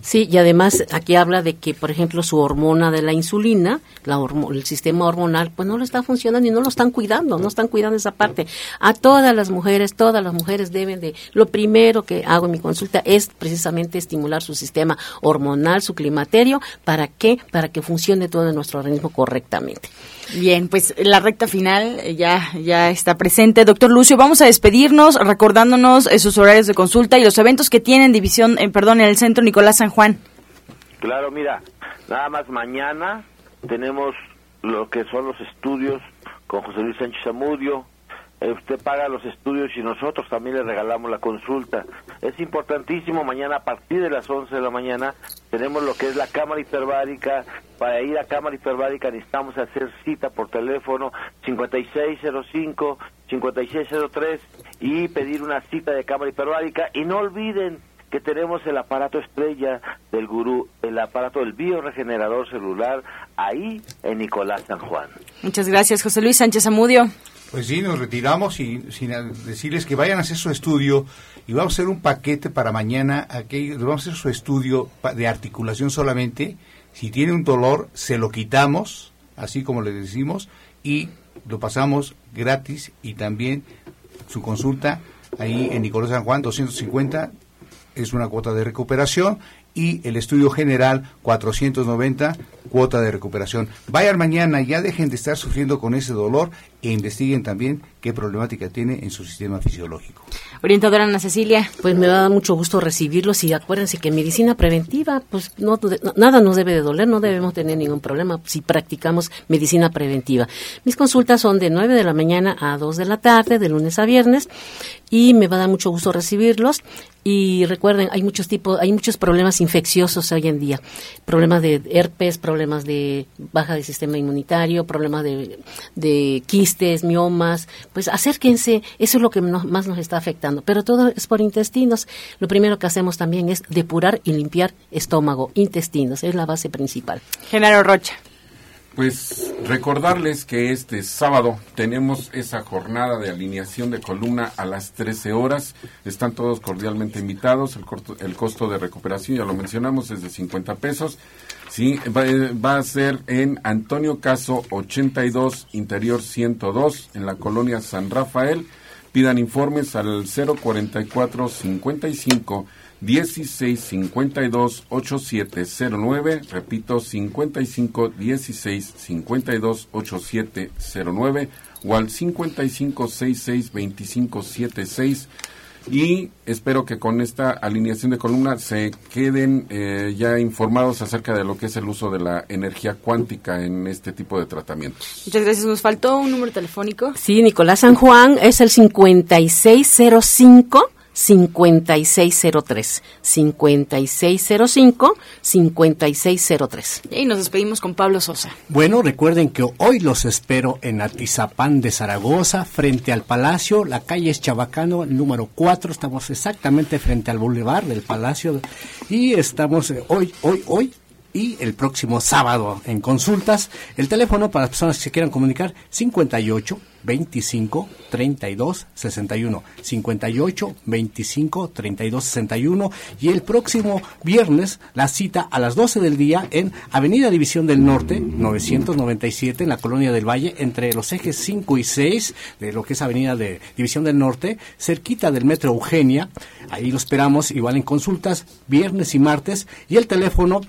Sí, y además aquí habla de que, por ejemplo, su hormona de la insulina, la hormo- el sistema hormonal, pues no lo está funcionando y no lo están cuidando, no están cuidando esa parte. A todas las mujeres, todas las mujeres deben de, lo primero que hago en mi consulta es precisamente estimular su sistema hormonal, su climaterio, ¿para qué? Para que funcione todo nuestro organismo correctamente. Bien, pues la recta final eh, ya, ya está presente. Doctor Lucio, vamos a despedirnos recordándonos eh, sus horarios de consulta y los eventos que tienen división, eh, perdón, en el centro Nicolás San Juan. Claro, mira, nada más mañana tenemos lo que son los estudios con José Luis Sánchez Amudio. Usted paga los estudios y nosotros también le regalamos la consulta. Es importantísimo, mañana a partir de las 11 de la mañana tenemos lo que es la cámara hiperbárica. Para ir a cámara hiperbárica necesitamos hacer cita por teléfono 5605 5603 y pedir una cita de cámara hiperbárica. Y no olviden que tenemos el aparato estrella del gurú, el aparato del bioregenerador celular, ahí en Nicolás San Juan. Muchas gracias, José Luis Sánchez Amudio. Pues sí, nos retiramos y sin decirles que vayan a hacer su estudio y vamos a hacer un paquete para mañana. Aquí vamos a hacer su estudio de articulación solamente. Si tiene un dolor, se lo quitamos, así como le decimos, y lo pasamos gratis y también su consulta ahí en Nicolás San Juan, 250 es una cuota de recuperación y el estudio general 490 cuota de recuperación. Vayan mañana, ya dejen de estar sufriendo con ese dolor e investiguen también qué problemática tiene en su sistema fisiológico. Orientadora Ana Cecilia. Pues me da mucho gusto recibirlos y acuérdense que medicina preventiva, pues no, nada nos debe de doler, no debemos tener ningún problema si practicamos medicina preventiva. Mis consultas son de 9 de la mañana a 2 de la tarde, de lunes a viernes, y me va a dar mucho gusto recibirlos. Y recuerden, hay muchos tipos, hay muchos problemas infecciosos hoy en día. Problemas de herpes, problemas de baja del sistema inmunitario, problemas de, de quistes, miomas. Pues acérquense, eso es lo que más nos está afectando. Pero todo es por intestinos. Lo primero que hacemos también es depurar y limpiar estómago, intestinos. Es la base principal. Genaro Rocha. Pues recordarles que este sábado tenemos esa jornada de alineación de columna a las 13 horas. Están todos cordialmente invitados. El, el costo de recuperación, ya lo mencionamos, es de 50 pesos. Sí, va, va, a ser en Antonio Caso 82, Interior 102, en la colonia San Rafael. Pidan informes al 044 55 16 52 8709, repito 55 16 52 8709 o al 55 66 25 76 y espero que con esta alineación de columna se queden eh, ya informados acerca de lo que es el uso de la energía cuántica en este tipo de tratamientos. Muchas gracias. Nos faltó un número telefónico. Sí, Nicolás San Juan es el 5605 5603 5605 5603 y nos despedimos con Pablo Sosa. Bueno, recuerden que hoy los espero en Atizapán de Zaragoza, frente al Palacio, la calle es Chabacano, número 4, estamos exactamente frente al Boulevard del Palacio. Y estamos eh, hoy, hoy, hoy y el próximo sábado en consultas. El teléfono para las personas que se quieran comunicar 58 25 32 61 58 25 32 61 y el próximo viernes la cita a las 12 del día en Avenida División del Norte 997 en la Colonia del Valle entre los ejes 5 y 6 de lo que es Avenida de División del Norte cerquita del Metro Eugenia. Ahí lo esperamos igual en consultas viernes y martes. Y el teléfono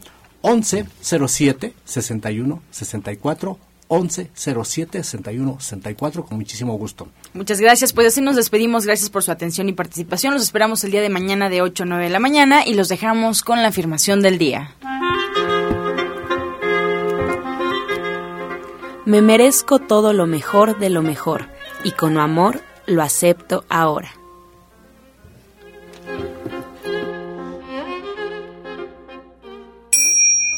11 07 61 64 11 07 61 64 con muchísimo gusto. Muchas gracias, pues así nos despedimos, gracias por su atención y participación. Los esperamos el día de mañana de 8 a 9 de la mañana y los dejamos con la afirmación del día. Me merezco todo lo mejor de lo mejor y con amor lo acepto ahora.